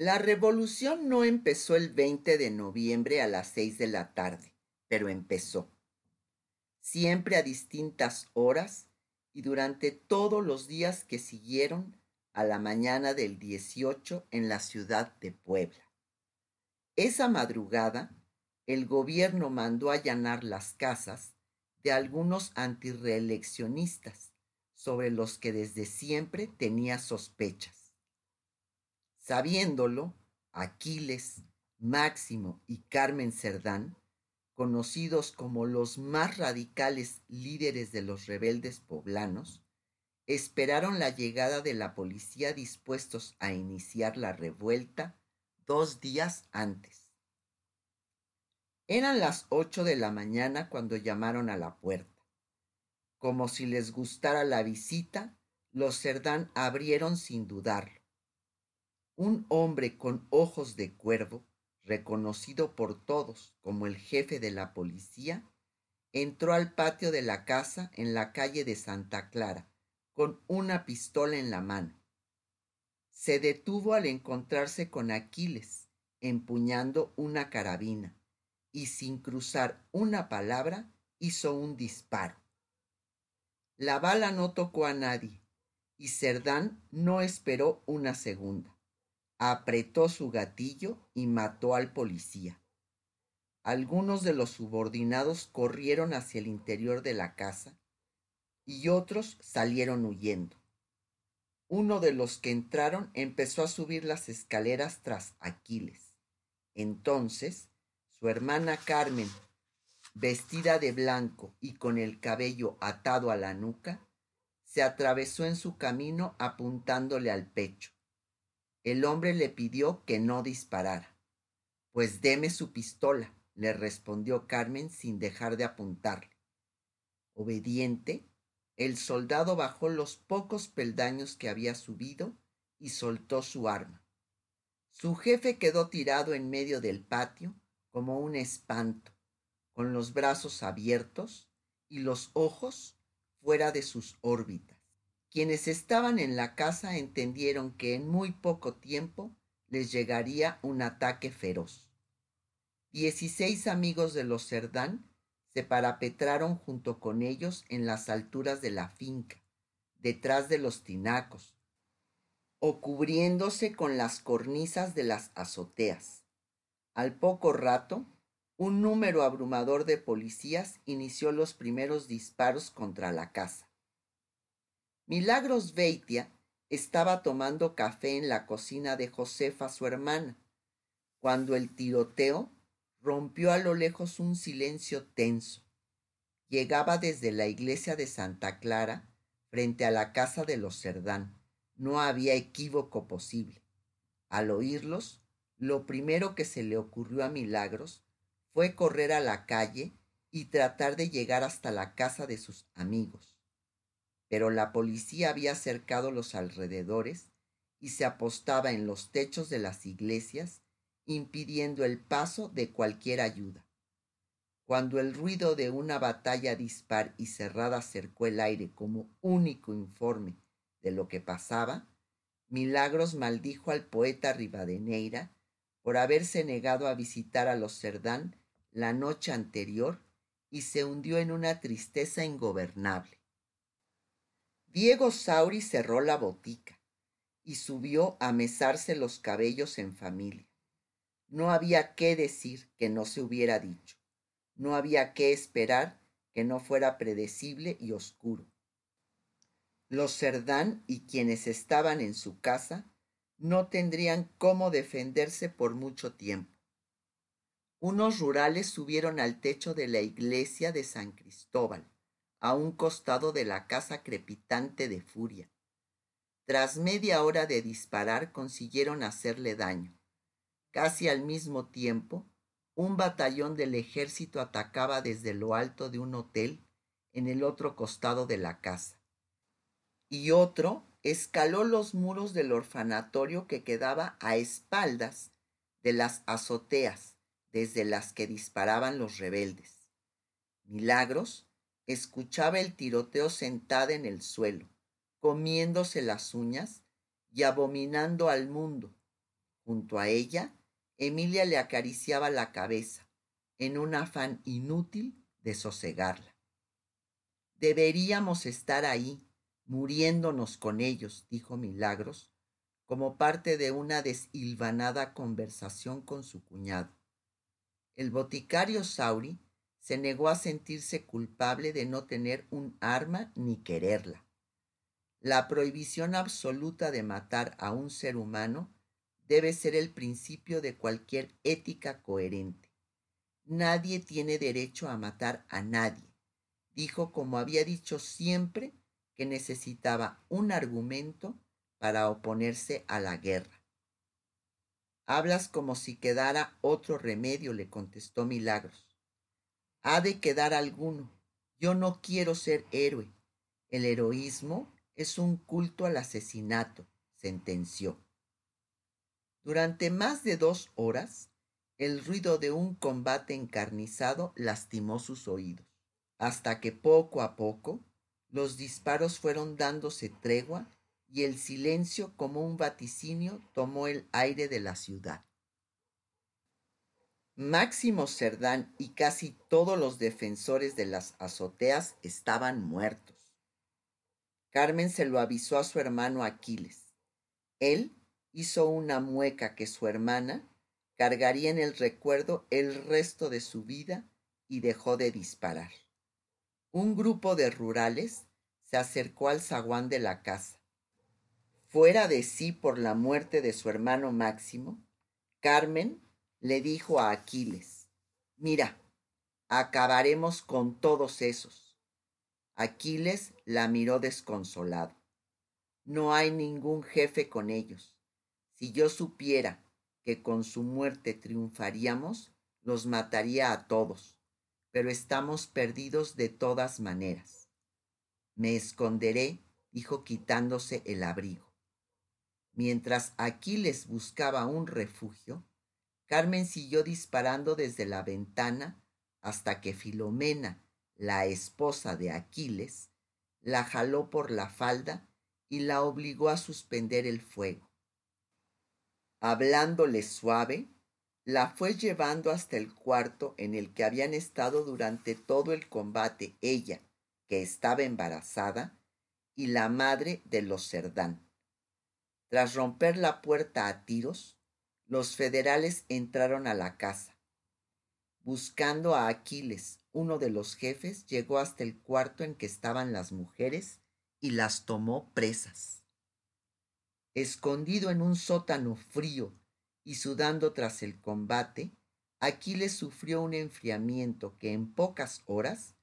La revolución no empezó el 20 de noviembre a las seis de la tarde, pero empezó. Siempre a distintas horas y durante todos los días que siguieron a la mañana del 18 en la ciudad de Puebla. Esa madrugada, el gobierno mandó allanar las casas de algunos antireeleccionistas sobre los que desde siempre tenía sospechas. Sabiéndolo, Aquiles, Máximo y Carmen Cerdán, conocidos como los más radicales líderes de los rebeldes poblanos, esperaron la llegada de la policía dispuestos a iniciar la revuelta dos días antes. Eran las ocho de la mañana cuando llamaron a la puerta. Como si les gustara la visita, los Cerdán abrieron sin dudarlo un hombre con ojos de cuervo, reconocido por todos como el jefe de la policía, entró al patio de la casa en la calle de Santa Clara con una pistola en la mano. Se detuvo al encontrarse con Aquiles, empuñando una carabina, y sin cruzar una palabra hizo un disparo. La bala no tocó a nadie, y Cerdán no esperó una segunda apretó su gatillo y mató al policía. Algunos de los subordinados corrieron hacia el interior de la casa y otros salieron huyendo. Uno de los que entraron empezó a subir las escaleras tras Aquiles. Entonces, su hermana Carmen, vestida de blanco y con el cabello atado a la nuca, se atravesó en su camino apuntándole al pecho. El hombre le pidió que no disparara. Pues deme su pistola, le respondió Carmen sin dejar de apuntarle. Obediente, el soldado bajó los pocos peldaños que había subido y soltó su arma. Su jefe quedó tirado en medio del patio como un espanto, con los brazos abiertos y los ojos fuera de sus órbitas. Quienes estaban en la casa entendieron que en muy poco tiempo les llegaría un ataque feroz. Dieciséis amigos de los Cerdán se parapetraron junto con ellos en las alturas de la finca, detrás de los tinacos, o cubriéndose con las cornisas de las azoteas. Al poco rato, un número abrumador de policías inició los primeros disparos contra la casa. Milagros Beitia estaba tomando café en la cocina de Josefa, su hermana, cuando el tiroteo rompió a lo lejos un silencio tenso. Llegaba desde la iglesia de Santa Clara, frente a la casa de los Cerdán. No había equívoco posible. Al oírlos, lo primero que se le ocurrió a Milagros fue correr a la calle y tratar de llegar hasta la casa de sus amigos pero la policía había cercado los alrededores y se apostaba en los techos de las iglesias, impidiendo el paso de cualquier ayuda. Cuando el ruido de una batalla dispar y cerrada cercó el aire como único informe de lo que pasaba, Milagros maldijo al poeta Rivadeneira por haberse negado a visitar a los Cerdán la noche anterior y se hundió en una tristeza ingobernable. Diego Sauri cerró la botica y subió a mesarse los cabellos en familia. No había qué decir que no se hubiera dicho. No había qué esperar que no fuera predecible y oscuro. Los Cerdán y quienes estaban en su casa no tendrían cómo defenderse por mucho tiempo. Unos rurales subieron al techo de la iglesia de San Cristóbal a un costado de la casa crepitante de furia. Tras media hora de disparar consiguieron hacerle daño. Casi al mismo tiempo, un batallón del ejército atacaba desde lo alto de un hotel en el otro costado de la casa. Y otro escaló los muros del orfanatorio que quedaba a espaldas de las azoteas desde las que disparaban los rebeldes. Milagros escuchaba el tiroteo sentada en el suelo, comiéndose las uñas y abominando al mundo, Junto a ella, Emilia le acariciaba la cabeza, en un afán inútil de sosegarla. Deberíamos estar ahí, muriéndonos con ellos, dijo Milagros, como parte de una deshilvanada conversación con su cuñado. El boticario Sauri se negó a sentirse culpable de no tener un arma ni quererla. La prohibición absoluta de matar a un ser humano debe ser el principio de cualquier ética coherente. Nadie tiene derecho a matar a nadie, dijo como había dicho siempre que necesitaba un argumento para oponerse a la guerra. Hablas como si quedara otro remedio, le contestó Milagros. Ha de quedar alguno. Yo no quiero ser héroe. El heroísmo es un culto al asesinato, sentenció. Durante más de dos horas, el ruido de un combate encarnizado lastimó sus oídos, hasta que poco a poco los disparos fueron dándose tregua y el silencio como un vaticinio tomó el aire de la ciudad. Máximo Cerdán y casi todos los defensores de las azoteas estaban muertos. Carmen se lo avisó a su hermano Aquiles. Él hizo una mueca que su hermana cargaría en el recuerdo el resto de su vida y dejó de disparar. Un grupo de rurales se acercó al zaguán de la casa. Fuera de sí por la muerte de su hermano Máximo, Carmen le dijo a Aquiles, mira, acabaremos con todos esos. Aquiles la miró desconsolado. No hay ningún jefe con ellos. Si yo supiera que con su muerte triunfaríamos, los mataría a todos, pero estamos perdidos de todas maneras. Me esconderé, dijo quitándose el abrigo. Mientras Aquiles buscaba un refugio, Carmen siguió disparando desde la ventana hasta que Filomena, la esposa de Aquiles, la jaló por la falda y la obligó a suspender el fuego hablándole suave, la fue llevando hasta el cuarto en el que habían estado durante todo el combate ella, que estaba embarazada, y la madre de los Cerdán. Tras romper la puerta a tiros, los federales entraron a la casa. Buscando a Aquiles, uno de los jefes llegó hasta el cuarto en que estaban las mujeres y las tomó presas escondido en un sótano frío y sudando tras el combate, Aquiles sufrió un enfriamiento que en pocas horas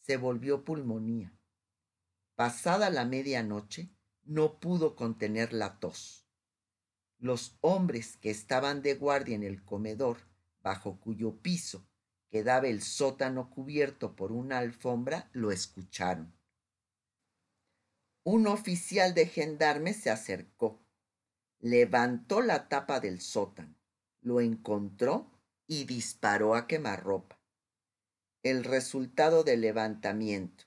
se volvió pulmonía. Pasada la medianoche, no pudo contener la tos. Los hombres que estaban de guardia en el comedor, bajo cuyo piso quedaba el sótano cubierto por una alfombra, lo escucharon. Un oficial de gendarme se acercó, levantó la tapa del sótano, lo encontró y disparó a quemarropa. El resultado del levantamiento,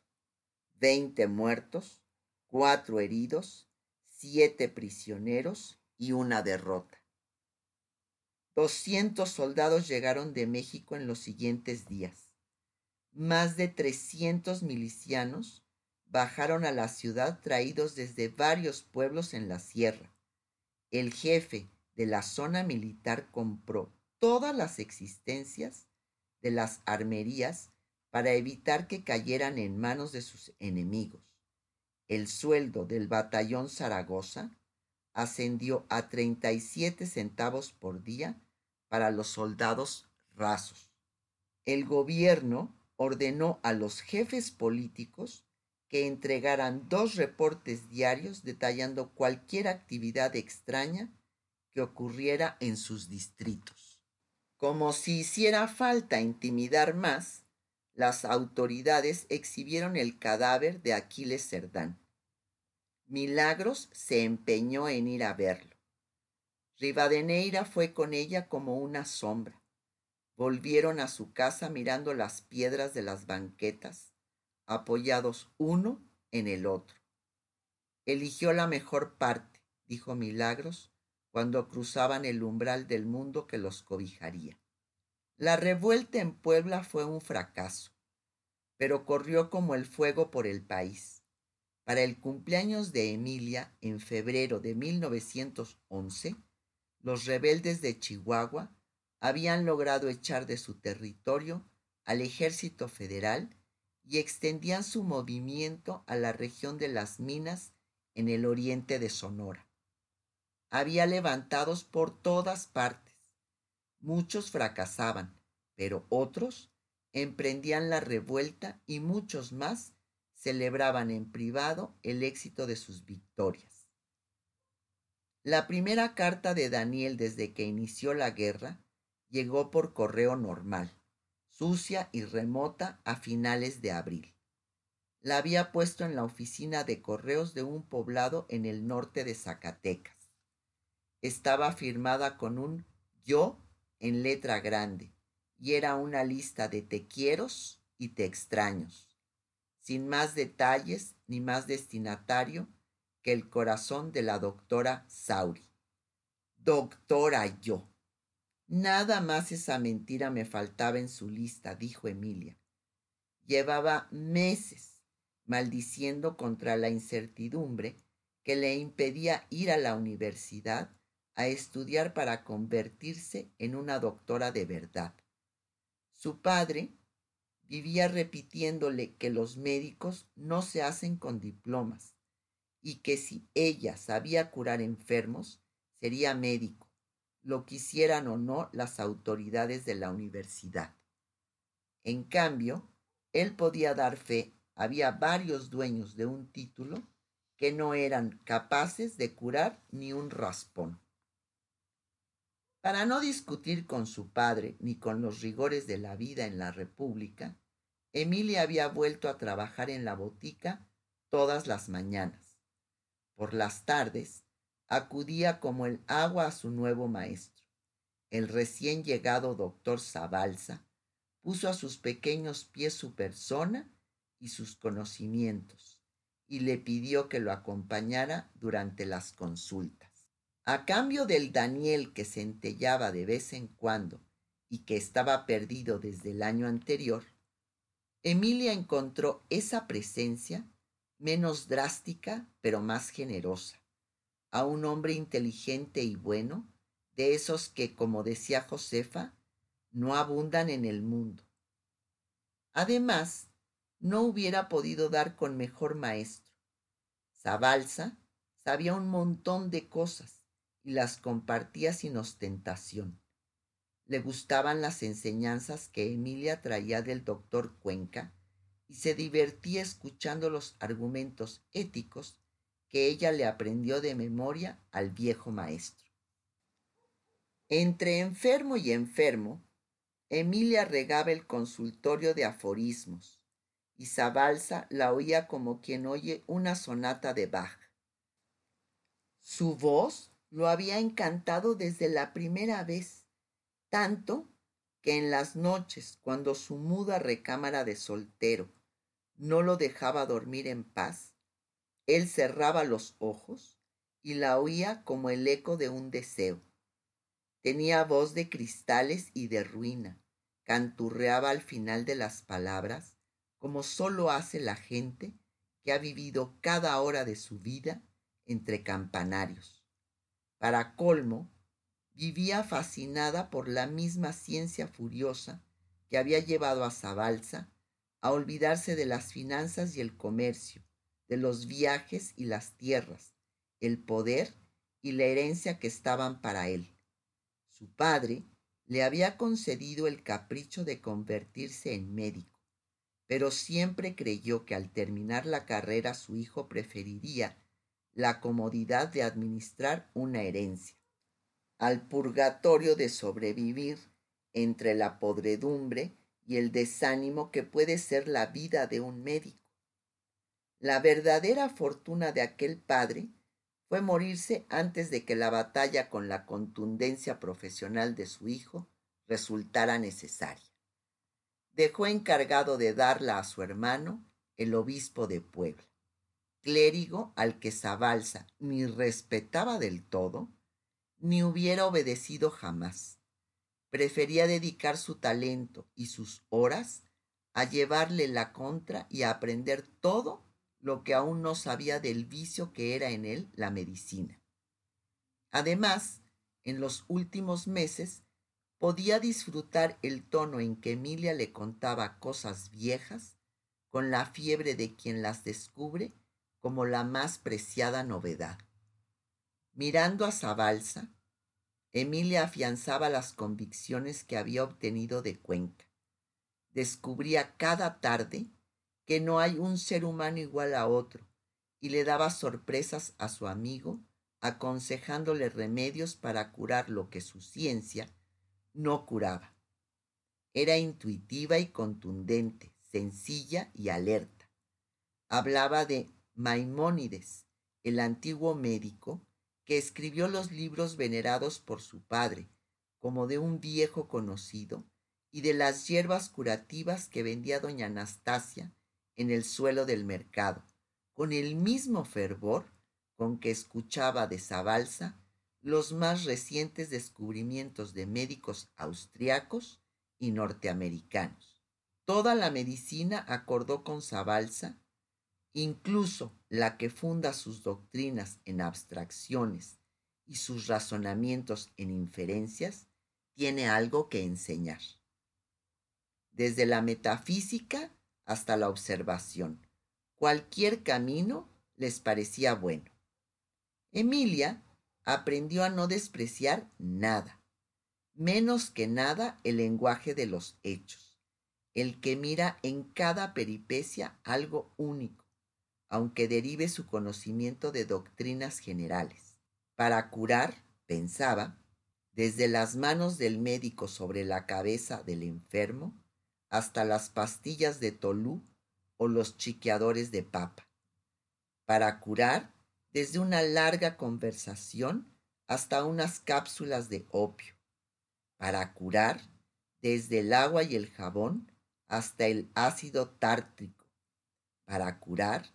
veinte muertos, cuatro heridos, siete prisioneros y una derrota. Doscientos soldados llegaron de México en los siguientes días. Más de trescientos milicianos bajaron a la ciudad traídos desde varios pueblos en la sierra. El jefe de la zona militar compró todas las existencias de las armerías para evitar que cayeran en manos de sus enemigos. El sueldo del batallón Zaragoza ascendió a 37 centavos por día para los soldados rasos. El gobierno ordenó a los jefes políticos que entregaran dos reportes diarios detallando cualquier actividad extraña que ocurriera en sus distritos. Como si hiciera falta intimidar más, las autoridades exhibieron el cadáver de Aquiles Cerdán. Milagros se empeñó en ir a verlo. Rivadeneira fue con ella como una sombra. Volvieron a su casa mirando las piedras de las banquetas apoyados uno en el otro. Eligió la mejor parte, dijo Milagros, cuando cruzaban el umbral del mundo que los cobijaría. La revuelta en Puebla fue un fracaso, pero corrió como el fuego por el país. Para el cumpleaños de Emilia, en febrero de 1911, los rebeldes de Chihuahua habían logrado echar de su territorio al ejército federal y extendían su movimiento a la región de las minas en el oriente de Sonora. Había levantados por todas partes. Muchos fracasaban, pero otros emprendían la revuelta y muchos más celebraban en privado el éxito de sus victorias. La primera carta de Daniel desde que inició la guerra llegó por correo normal, sucia y remota a finales de abril. La había puesto en la oficina de correos de un poblado en el norte de Zacatecas. Estaba firmada con un yo en letra grande y era una lista de te quieros y te extraños, sin más detalles ni más destinatario que el corazón de la doctora Sauri. Doctora yo. Nada más esa mentira me faltaba en su lista, dijo Emilia. Llevaba meses maldiciendo contra la incertidumbre que le impedía ir a la universidad a estudiar para convertirse en una doctora de verdad. Su padre vivía repitiéndole que los médicos no se hacen con diplomas y que si ella sabía curar enfermos, sería médico, lo quisieran o no las autoridades de la universidad. En cambio, él podía dar fe, había varios dueños de un título que no eran capaces de curar ni un raspón. Para no discutir con su padre ni con los rigores de la vida en la República, Emilia había vuelto a trabajar en la botica todas las mañanas. Por las tardes, acudía como el agua a su nuevo maestro. El recién llegado doctor Zabalza puso a sus pequeños pies su persona y sus conocimientos y le pidió que lo acompañara durante las consultas. A cambio del Daniel que centellaba de vez en cuando y que estaba perdido desde el año anterior, Emilia encontró esa presencia menos drástica pero más generosa, a un hombre inteligente y bueno, de esos que, como decía Josefa, no abundan en el mundo. Además, no hubiera podido dar con mejor maestro. Zabalza sabía un montón de cosas y las compartía sin ostentación. Le gustaban las enseñanzas que Emilia traía del doctor Cuenca y se divertía escuchando los argumentos éticos que ella le aprendió de memoria al viejo maestro. Entre enfermo y enfermo, Emilia regaba el consultorio de aforismos y Zabalza la oía como quien oye una sonata de Bach. Su voz lo había encantado desde la primera vez, tanto que en las noches, cuando su muda recámara de soltero no lo dejaba dormir en paz, él cerraba los ojos y la oía como el eco de un deseo. Tenía voz de cristales y de ruina, canturreaba al final de las palabras, como sólo hace la gente que ha vivido cada hora de su vida entre campanarios. Para colmo, vivía fascinada por la misma ciencia furiosa que había llevado a Zabalza a olvidarse de las finanzas y el comercio, de los viajes y las tierras, el poder y la herencia que estaban para él. Su padre le había concedido el capricho de convertirse en médico, pero siempre creyó que al terminar la carrera su hijo preferiría la comodidad de administrar una herencia, al purgatorio de sobrevivir entre la podredumbre y el desánimo que puede ser la vida de un médico. La verdadera fortuna de aquel padre fue morirse antes de que la batalla con la contundencia profesional de su hijo resultara necesaria. Dejó encargado de darla a su hermano, el obispo de Puebla clérigo al que Zabalza ni respetaba del todo, ni hubiera obedecido jamás. Prefería dedicar su talento y sus horas a llevarle la contra y a aprender todo lo que aún no sabía del vicio que era en él la medicina. Además, en los últimos meses, podía disfrutar el tono en que Emilia le contaba cosas viejas con la fiebre de quien las descubre como la más preciada novedad. Mirando a Zabalza, Emilia afianzaba las convicciones que había obtenido de Cuenca. Descubría cada tarde que no hay un ser humano igual a otro y le daba sorpresas a su amigo aconsejándole remedios para curar lo que su ciencia no curaba. Era intuitiva y contundente, sencilla y alerta. Hablaba de Maimónides, el antiguo médico que escribió los libros venerados por su padre, como de un viejo conocido, y de las hierbas curativas que vendía doña Anastasia en el suelo del mercado, con el mismo fervor con que escuchaba de Zabalza los más recientes descubrimientos de médicos austriacos y norteamericanos. Toda la medicina acordó con Zabalza, incluso la que funda sus doctrinas en abstracciones y sus razonamientos en inferencias, tiene algo que enseñar. Desde la metafísica hasta la observación, cualquier camino les parecía bueno. Emilia aprendió a no despreciar nada, menos que nada el lenguaje de los hechos, el que mira en cada peripecia algo único, aunque derive su conocimiento de doctrinas generales. Para curar, pensaba, desde las manos del médico sobre la cabeza del enfermo hasta las pastillas de tolú o los chiqueadores de papa. Para curar, desde una larga conversación hasta unas cápsulas de opio, para curar desde el agua y el jabón hasta el ácido tártrico, para curar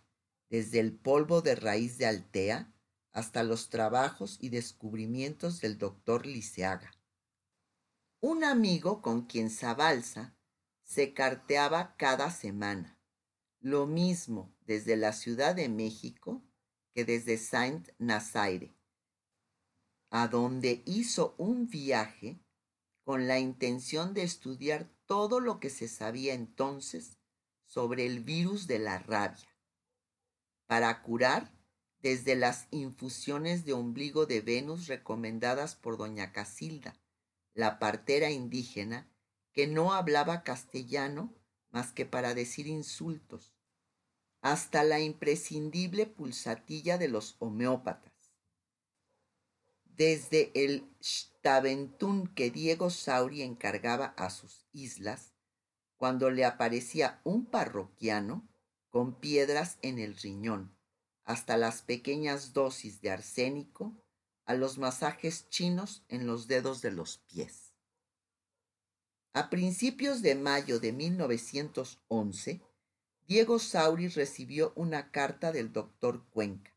desde el polvo de raíz de altea hasta los trabajos y descubrimientos del doctor Liceaga. Un amigo con quien Zabalza se carteaba cada semana, lo mismo desde la Ciudad de México que desde Saint Nazaire, a donde hizo un viaje con la intención de estudiar todo lo que se sabía entonces sobre el virus de la rabia, para curar desde las infusiones de ombligo de Venus recomendadas por doña Casilda, la partera indígena que no hablaba castellano más que para decir insultos, hasta la imprescindible pulsatilla de los homeópatas. Desde el Staventún que Diego Sauri encargaba a sus islas, cuando le aparecía un parroquiano con piedras en el riñón, hasta las pequeñas dosis de arsénico, a los masajes chinos en los dedos de los pies. A principios de mayo de 1911, Diego Sauri recibió una carta del doctor Cuenca,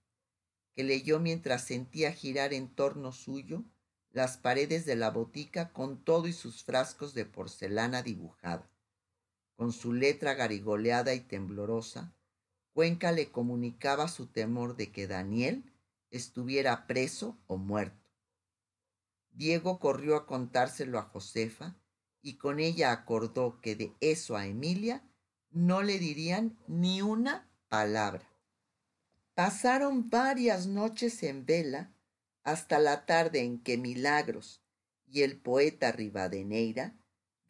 que leyó mientras sentía girar en torno suyo las paredes de la botica con todo y sus frascos de porcelana dibujada. Con su letra garigoleada y temblorosa, Cuenca le comunicaba su temor de que Daniel estuviera preso o muerto. Diego corrió a contárselo a Josefa y con ella acordó que de eso a Emilia no le dirían ni una palabra. Pasaron varias noches en vela hasta la tarde en que Milagros y el poeta Rivadeneira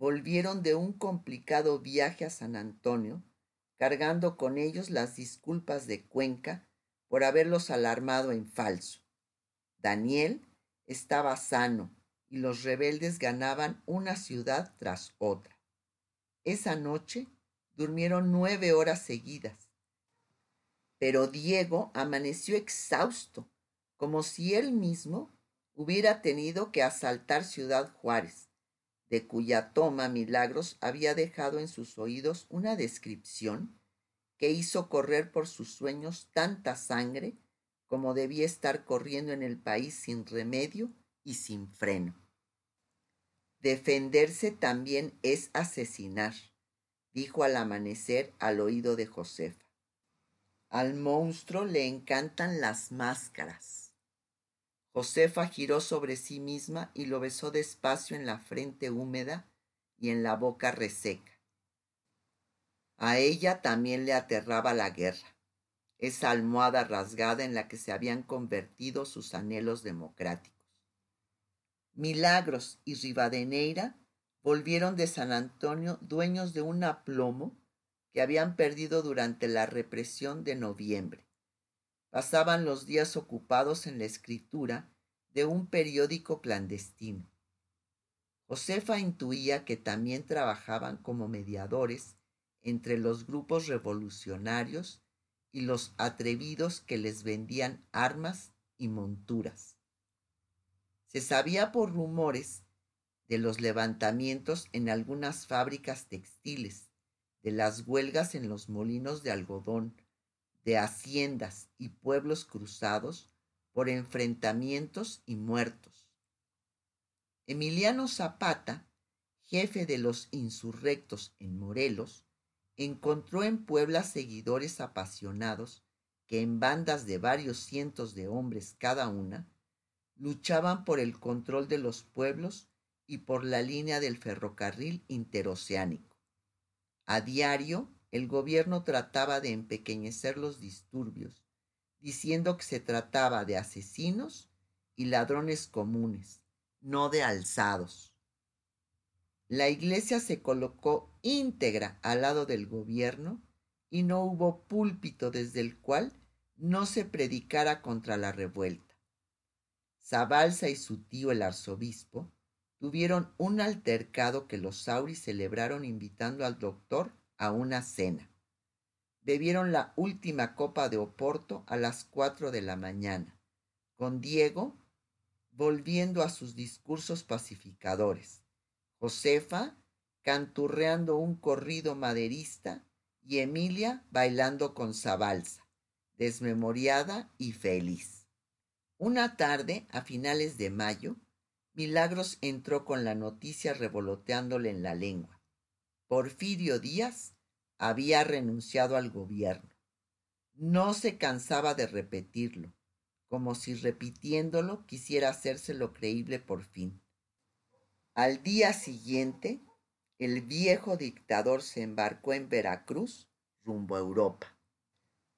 volvieron de un complicado viaje a San Antonio, cargando con ellos las disculpas de Cuenca por haberlos alarmado en falso. Daniel estaba sano y los rebeldes ganaban una ciudad tras otra. Esa noche durmieron nueve horas seguidas. Pero Diego amaneció exhausto, como si él mismo hubiera tenido que asaltar Ciudad Juárez, de cuya toma Milagros había dejado en sus oídos una descripción que hizo correr por sus sueños tanta sangre como debía estar corriendo en el país sin remedio y sin freno. Defenderse también es asesinar, dijo al amanecer al oído de Josefa. Al monstruo le encantan las máscaras. Josefa giró sobre sí misma y lo besó despacio en la frente húmeda y en la boca reseca. A ella también le aterraba la guerra, esa almohada rasgada en la que se habían convertido sus anhelos democráticos. Milagros y Rivadeneira volvieron de San Antonio dueños de un aplomo que habían perdido durante la represión de noviembre. Pasaban los días ocupados en la escritura de un periódico clandestino. Josefa intuía que también trabajaban como mediadores entre los grupos revolucionarios y los atrevidos que les vendían armas y monturas. Se sabía por rumores de los levantamientos en algunas fábricas textiles, de las huelgas en los molinos de algodón, de haciendas y pueblos cruzados por enfrentamientos y muertos. Emiliano Zapata, jefe de los insurrectos en Morelos, encontró en Puebla seguidores apasionados que en bandas de varios cientos de hombres cada una luchaban por el control de los pueblos y por la línea del ferrocarril interoceánico. A diario, el gobierno trataba de empequeñecer los disturbios, diciendo que se trataba de asesinos y ladrones comunes, no de alzados. La iglesia se colocó íntegra al lado del gobierno y no hubo púlpito desde el cual no se predicara contra la revuelta. Zabalza y su tío el arzobispo tuvieron un altercado que los Sauris celebraron invitando al doctor a una cena. Bebieron la última copa de Oporto a las cuatro de la mañana, con Diego volviendo a sus discursos pacificadores, Josefa canturreando un corrido maderista y Emilia bailando con Zabalza, desmemoriada y feliz. Una tarde, a finales de mayo, Milagros entró con la noticia revoloteándole en la lengua. Porfirio Díaz había renunciado al gobierno. No se cansaba de repetirlo, como si repitiéndolo quisiera hacérselo creíble por fin. Al día siguiente, el viejo dictador se embarcó en Veracruz rumbo a Europa.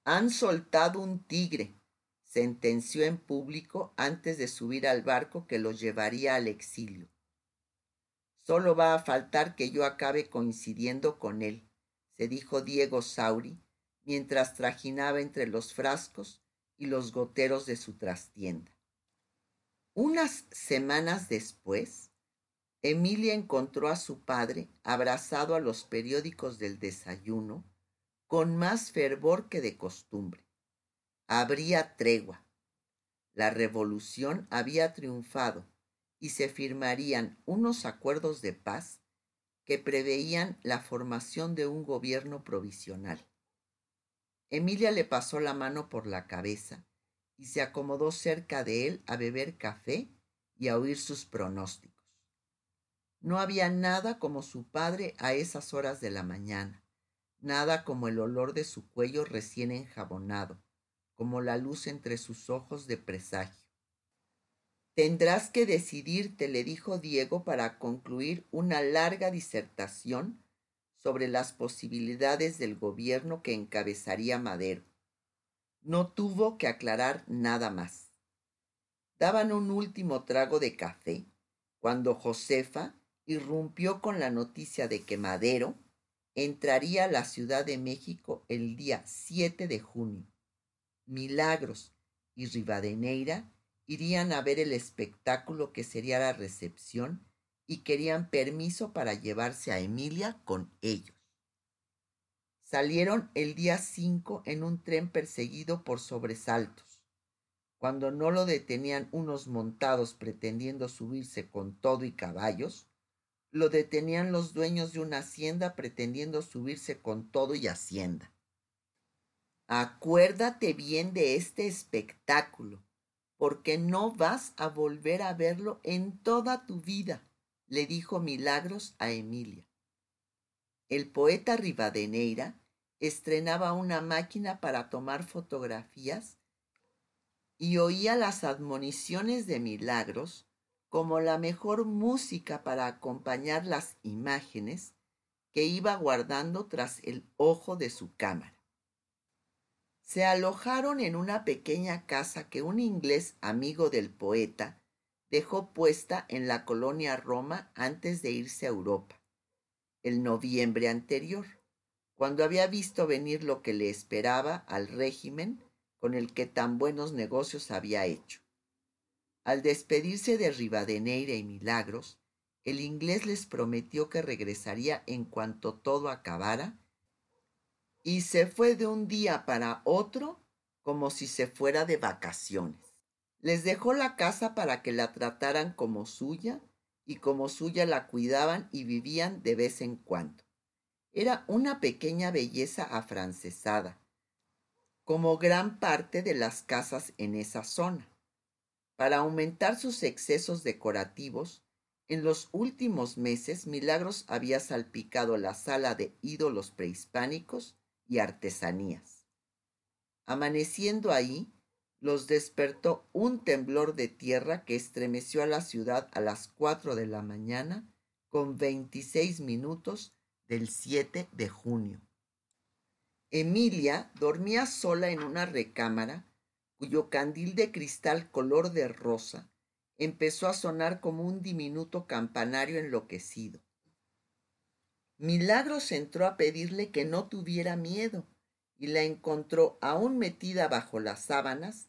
Han soltado un tigre, sentenció en público antes de subir al barco que los llevaría al exilio. Solo va a faltar que yo acabe coincidiendo con él, se dijo Diego Sauri, mientras trajinaba entre los frascos y los goteros de su trastienda. Unas semanas después, Emilia encontró a su padre abrazado a los periódicos del desayuno con más fervor que de costumbre habría tregua. La revolución había triunfado y se firmarían unos acuerdos de paz que preveían la formación de un gobierno provisional. Emilia le pasó la mano por la cabeza y se acomodó cerca de él a beber café y a oír sus pronósticos. No había nada como su padre a esas horas de la mañana, nada como el olor de su cuello recién enjabonado, como la luz entre sus ojos de presagio. Tendrás que decidirte, le dijo Diego, para concluir una larga disertación sobre las posibilidades del gobierno que encabezaría Madero. No tuvo que aclarar nada más. Daban un último trago de café cuando Josefa irrumpió con la noticia de que Madero entraría a la Ciudad de México el día 7 de junio Milagros y Rivadeneira irían a ver el espectáculo que sería la recepción y querían permiso para llevarse a Emilia con ellos. Salieron el día 5 en un tren perseguido por sobresaltos. Cuando no lo detenían unos montados pretendiendo subirse con todo y caballos, lo detenían los dueños de una hacienda pretendiendo subirse con todo y hacienda. Acuérdate bien de este espectáculo, porque no vas a volver a verlo en toda tu vida, le dijo Milagros a Emilia. El poeta Rivadeneira estrenaba una máquina para tomar fotografías y oía las admoniciones de Milagros como la mejor música para acompañar las imágenes que iba guardando tras el ojo de su cámara. Se alojaron en una pequeña casa que un inglés amigo del poeta dejó puesta en la colonia Roma antes de irse a Europa, el noviembre anterior, cuando había visto venir lo que le esperaba al régimen con el que tan buenos negocios había hecho. Al despedirse de Rivadeneira y Milagros, el inglés les prometió que regresaría en cuanto todo acabara, y se fue de un día para otro como si se fuera de vacaciones. Les dejó la casa para que la trataran como suya y como suya la cuidaban y vivían de vez en cuando. Era una pequeña belleza afrancesada, como gran parte de las casas en esa zona. Para aumentar sus excesos decorativos, en los últimos meses Milagros había salpicado la sala de ídolos prehispánicos y artesanías. Amaneciendo ahí, los despertó un temblor de tierra que estremeció a la ciudad a las cuatro de la mañana con veintiséis minutos del 7 de junio. Emilia dormía sola en una recámara cuyo candil de cristal color de rosa empezó a sonar como un diminuto campanario enloquecido. Milagros entró a pedirle que no tuviera miedo y la encontró aún metida bajo las sábanas,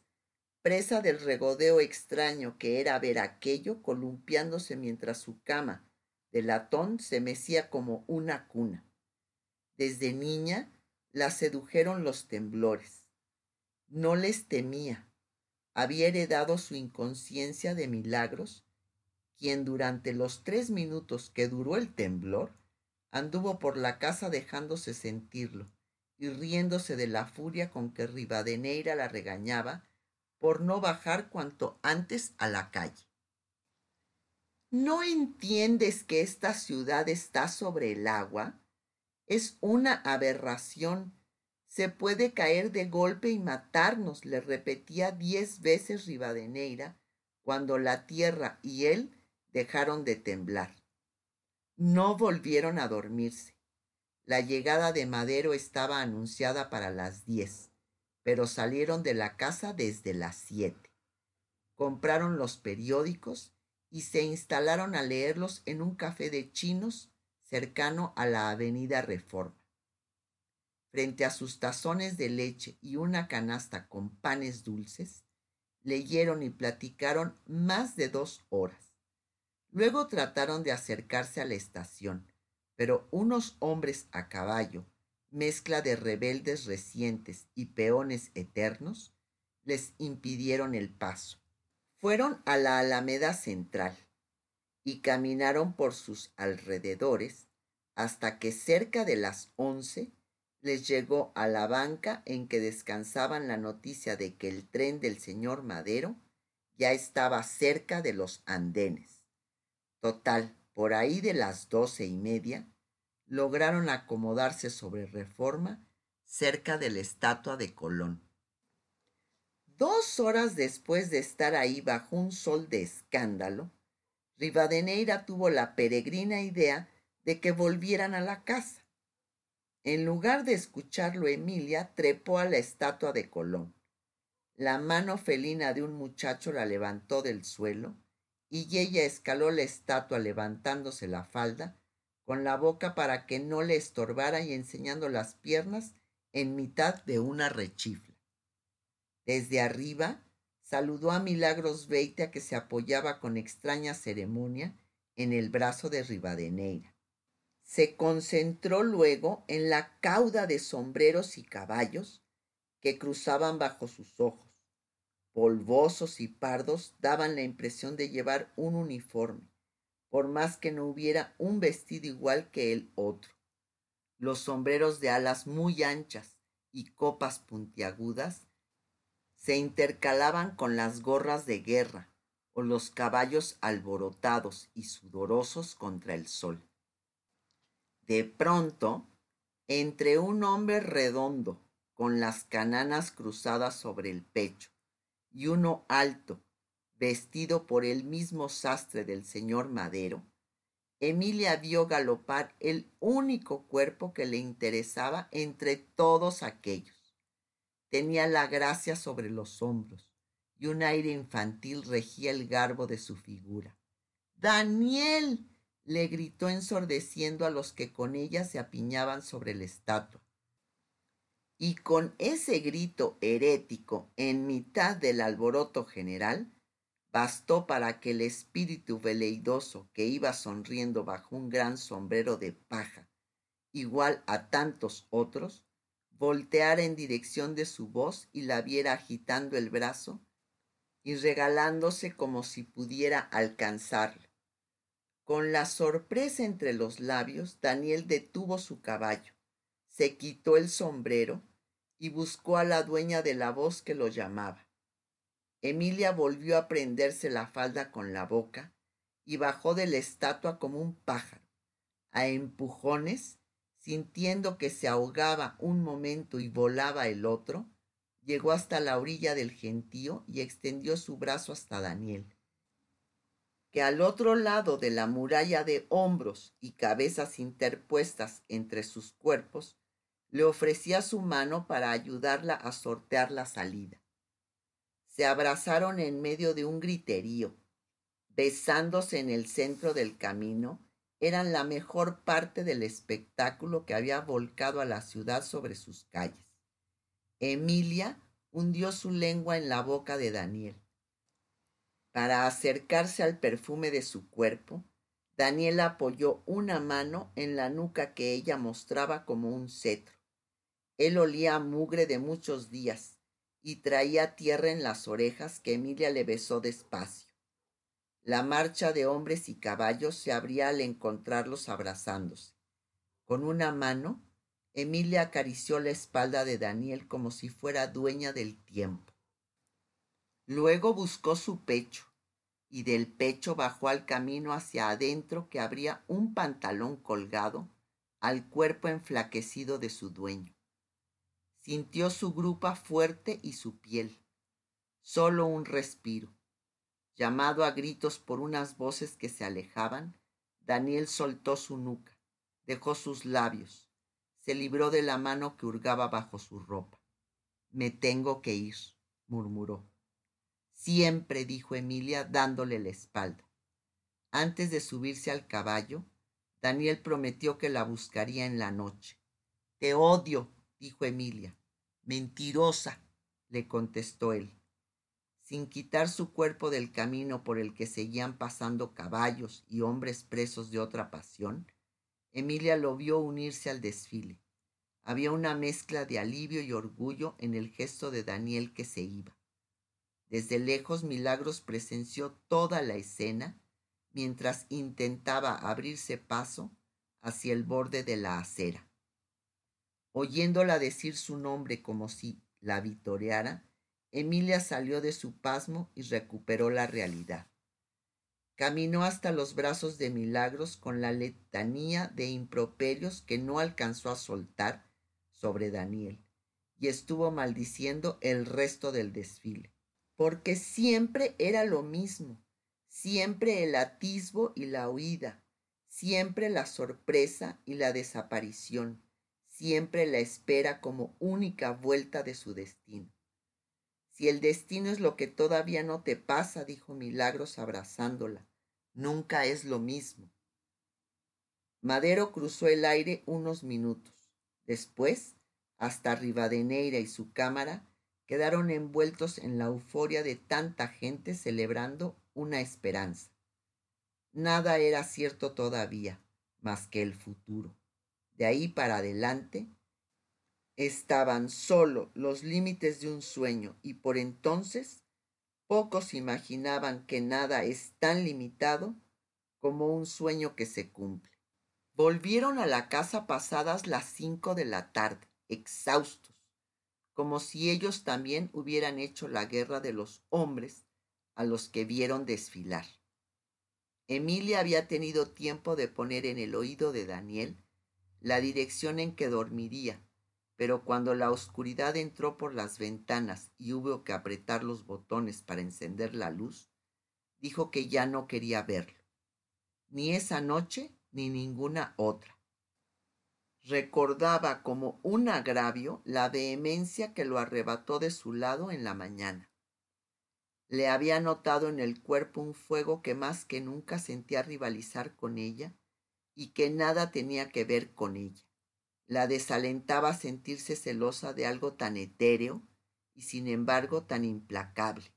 presa del regodeo extraño que era ver aquello columpiándose mientras su cama de latón se mecía como una cuna. Desde niña la sedujeron los temblores no les temía. Había heredado su inconsciencia de milagros, quien durante los tres minutos que duró el temblor anduvo por la casa dejándose sentirlo y riéndose de la furia con que Rivadeneira la regañaba por no bajar cuanto antes a la calle. ¿No entiendes que esta ciudad está sobre el agua? Es una aberración se puede caer de golpe y matarnos, le repetía diez veces Rivadeneira, cuando la tierra y él dejaron de temblar. No volvieron a dormirse. La llegada de Madero estaba anunciada para las diez, pero salieron de la casa desde las siete. Compraron los periódicos y se instalaron a leerlos en un café de chinos cercano a la avenida Reforma frente a sus tazones de leche y una canasta con panes dulces, leyeron y platicaron más de dos horas. Luego trataron de acercarse a la estación, pero unos hombres a caballo, mezcla de rebeldes recientes y peones eternos, les impidieron el paso. Fueron a la Alameda Central y caminaron por sus alrededores hasta que cerca de las once les llegó a la banca en que descansaban la noticia de que el tren del señor Madero ya estaba cerca de los andenes. Total, por ahí de las doce y media, lograron acomodarse sobre reforma cerca de la estatua de Colón. Dos horas después de estar ahí bajo un sol de escándalo, Rivadeneira tuvo la peregrina idea de que volvieran a la casa. En lugar de escucharlo, Emilia trepó a la estatua de Colón. La mano felina de un muchacho la levantó del suelo y ella escaló la estatua levantándose la falda con la boca para que no le estorbara y enseñando las piernas en mitad de una rechifla. Desde arriba saludó a Milagros Beitia que se apoyaba con extraña ceremonia en el brazo de Rivadeneira se concentró luego en la cauda de sombreros y caballos que cruzaban bajo sus ojos. Polvosos y pardos daban la impresión de llevar un uniforme, por más que no hubiera un vestido igual que el otro. Los sombreros de alas muy anchas y copas puntiagudas se intercalaban con las gorras de guerra o los caballos alborotados y sudorosos contra el sol. De pronto, entre un hombre redondo, con las cananas cruzadas sobre el pecho, y uno alto, vestido por el mismo sastre del señor Madero, Emilia vio galopar el único cuerpo que le interesaba entre todos aquellos. Tenía la gracia sobre los hombros y un aire infantil regía el garbo de su figura. Daniel. le gritó ensordeciendo a los que con ella se apiñaban sobre la estatua. Y con ese grito herético en mitad del alboroto general, bastó para que el espíritu veleidoso que iba sonriendo bajo un gran sombrero de paja, igual a tantos otros, volteara en dirección de su voz y la viera agitando el brazo y regalándose como si pudiera alcanzarlo. Con la sorpresa entre los labios, Daniel detuvo su caballo, se quitó el sombrero y buscó a la dueña de la voz que lo llamaba. Emilia volvió a prenderse la falda con la boca y bajó de la estatua como un pájaro, a empujones, sintiendo que se ahogaba un momento y volaba el otro, llegó hasta la orilla del gentío y extendió su brazo hasta Daniel, que al otro lado de la muralla de hombros y cabezas interpuestas entre sus cuerpos, le ofrecía su mano para ayudarla a sortear la salida se abrazaron en medio de un griterío, besándose en el centro del camino, eran la mejor parte del espectáculo que había volcado a la ciudad sobre sus calles. Emilia hundió su lengua en la boca de Daniel. Para acercarse al perfume de su cuerpo, Daniel apoyó una mano en la nuca que ella mostraba como un cetro. Él olía a mugre de muchos días y traía tierra en las orejas que Emilia le besó despacio. La marcha de hombres y caballos se abría al encontrarlos abrazándose. Con una mano, Emilia acarició la espalda de Daniel como si fuera dueña del tiempo. Luego buscó su pecho y del pecho bajó al camino hacia adentro que abría un pantalón colgado al cuerpo enflaquecido de su dueño. Sintió su grupa fuerte y su piel. Solo un respiro. Llamado a gritos por unas voces que se alejaban, Daniel soltó su nuca, dejó sus labios, se libró de la mano que hurgaba bajo su ropa. Me tengo que ir, murmuró. Siempre, dijo Emilia, dándole la espalda. Antes de subirse al caballo, Daniel prometió que la buscaría en la noche. Te odio, dijo Emilia. Mentirosa, le contestó él. Sin quitar su cuerpo del camino por el que seguían pasando caballos y hombres presos de otra pasión, Emilia lo vio unirse al desfile. Había una mezcla de alivio y orgullo en el gesto de Daniel que se iba. Desde lejos Milagros presenció toda la escena mientras intentaba abrirse paso hacia el borde de la acera. Oyéndola decir su nombre como si la vitoreara, Emilia salió de su pasmo y recuperó la realidad. Caminó hasta los brazos de Milagros con la letanía de improperios que no alcanzó a soltar sobre Daniel y estuvo maldiciendo el resto del desfile, porque siempre era lo mismo, siempre el atisbo y la huida, siempre la sorpresa y la desaparición, siempre la espera como única vuelta de su destino. Si el destino es lo que todavía no te pasa, dijo Milagros abrazándola, nunca es lo mismo. Madero cruzó el aire unos minutos. Después, hasta Rivadeneira y su cámara quedaron envueltos en la euforia de tanta gente celebrando una esperanza. Nada era cierto todavía, más que el futuro. De ahí para adelante estaban solo los límites de un sueño y por entonces pocos imaginaban que nada es tan limitado como un sueño que se cumple. Volvieron a la casa pasadas las cinco de la tarde, exhaustos, como si ellos también hubieran hecho la guerra de los hombres a los que vieron desfilar. Emilia había tenido tiempo de poner en el oído de Daniel la dirección en que dormiría, pero cuando la oscuridad entró por las ventanas y hubo que apretar los botones para encender la luz, dijo que ya no quería verlo, ni esa noche ni ninguna otra recordaba como un agravio la vehemencia que lo arrebató de su lado en la mañana. Le había notado en el cuerpo un fuego que más que nunca sentía rivalizar con ella y que nada tenía que ver con ella. La desalentaba sentirse celosa de algo tan etéreo y sin embargo tan implacable.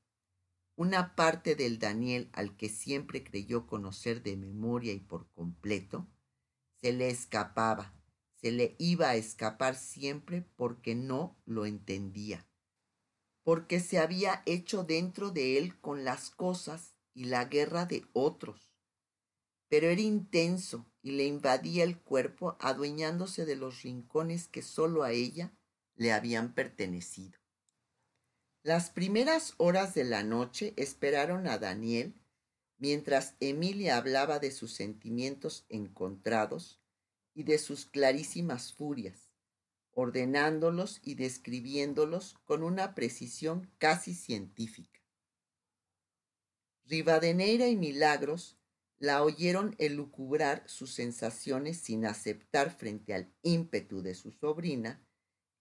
Una parte del Daniel al que siempre creyó conocer de memoria y por completo, se le escapaba se le iba a escapar siempre porque no lo entendía, porque se había hecho dentro de él con las cosas y la guerra de otros. Pero era intenso y le invadía el cuerpo adueñándose de los rincones que sólo a ella le habían pertenecido. Las primeras horas de la noche esperaron a Daniel mientras Emilia hablaba de sus sentimientos encontrados y de sus clarísimas furias, ordenándolos y describiéndolos con una precisión casi científica. Rivadeneira y Milagros la oyeron elucubrar sus sensaciones sin aceptar frente al ímpetu de su sobrina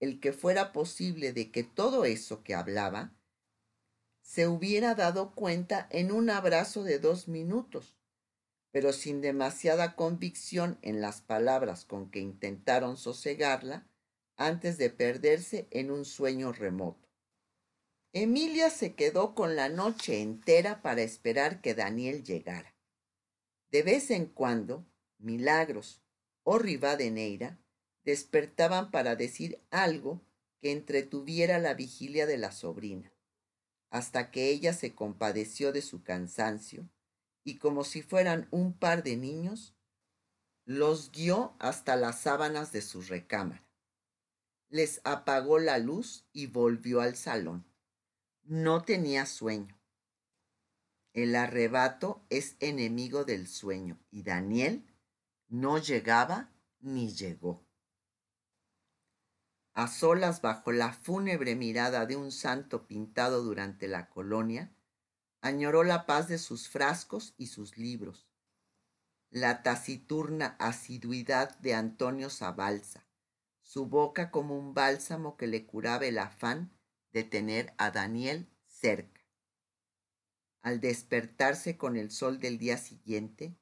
el que fuera posible de que todo eso que hablaba se hubiera dado cuenta en un abrazo de dos minutos pero sin demasiada convicción en las palabras con que intentaron sosegarla antes de perderse en un sueño remoto. Emilia se quedó con la noche entera para esperar que Daniel llegara. De vez en cuando, Milagros o Rivadeneira despertaban para decir algo que entretuviera la vigilia de la sobrina, hasta que ella se compadeció de su cansancio y como si fueran un par de niños, los guió hasta las sábanas de su recámara. Les apagó la luz y volvió al salón. No tenía sueño. El arrebato es enemigo del sueño y Daniel no llegaba ni llegó. A solas bajo la fúnebre mirada de un santo pintado durante la colonia, añoró la paz de sus frascos y sus libros, la taciturna asiduidad de Antonio Zabalza, su boca como un bálsamo que le curaba el afán de tener a Daniel cerca. Al despertarse con el sol del día siguiente,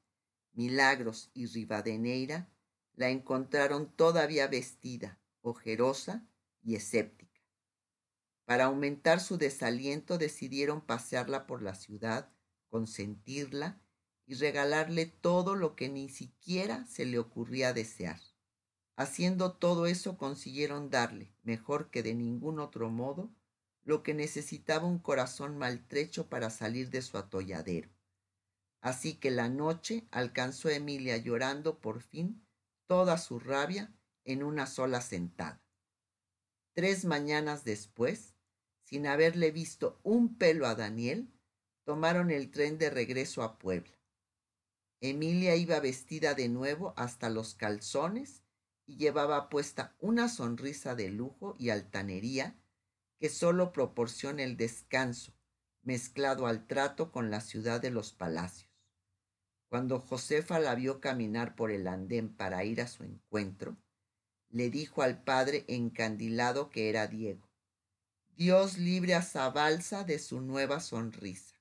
Milagros y Rivadeneira la encontraron todavía vestida, ojerosa y escéptica. Para aumentar su desaliento decidieron pasearla por la ciudad, consentirla y regalarle todo lo que ni siquiera se le ocurría desear. Haciendo todo eso consiguieron darle, mejor que de ningún otro modo, lo que necesitaba un corazón maltrecho para salir de su atolladero. Así que la noche alcanzó a Emilia llorando por fin toda su rabia en una sola sentada. Tres mañanas después, sin haberle visto un pelo a Daniel, tomaron el tren de regreso a Puebla. Emilia iba vestida de nuevo hasta los calzones y llevaba puesta una sonrisa de lujo y altanería que sólo proporciona el descanso, mezclado al trato con la ciudad de los palacios. Cuando Josefa la vio caminar por el andén para ir a su encuentro, le dijo al padre encandilado que era Diego. Dios libre a Zabalza de su nueva sonrisa.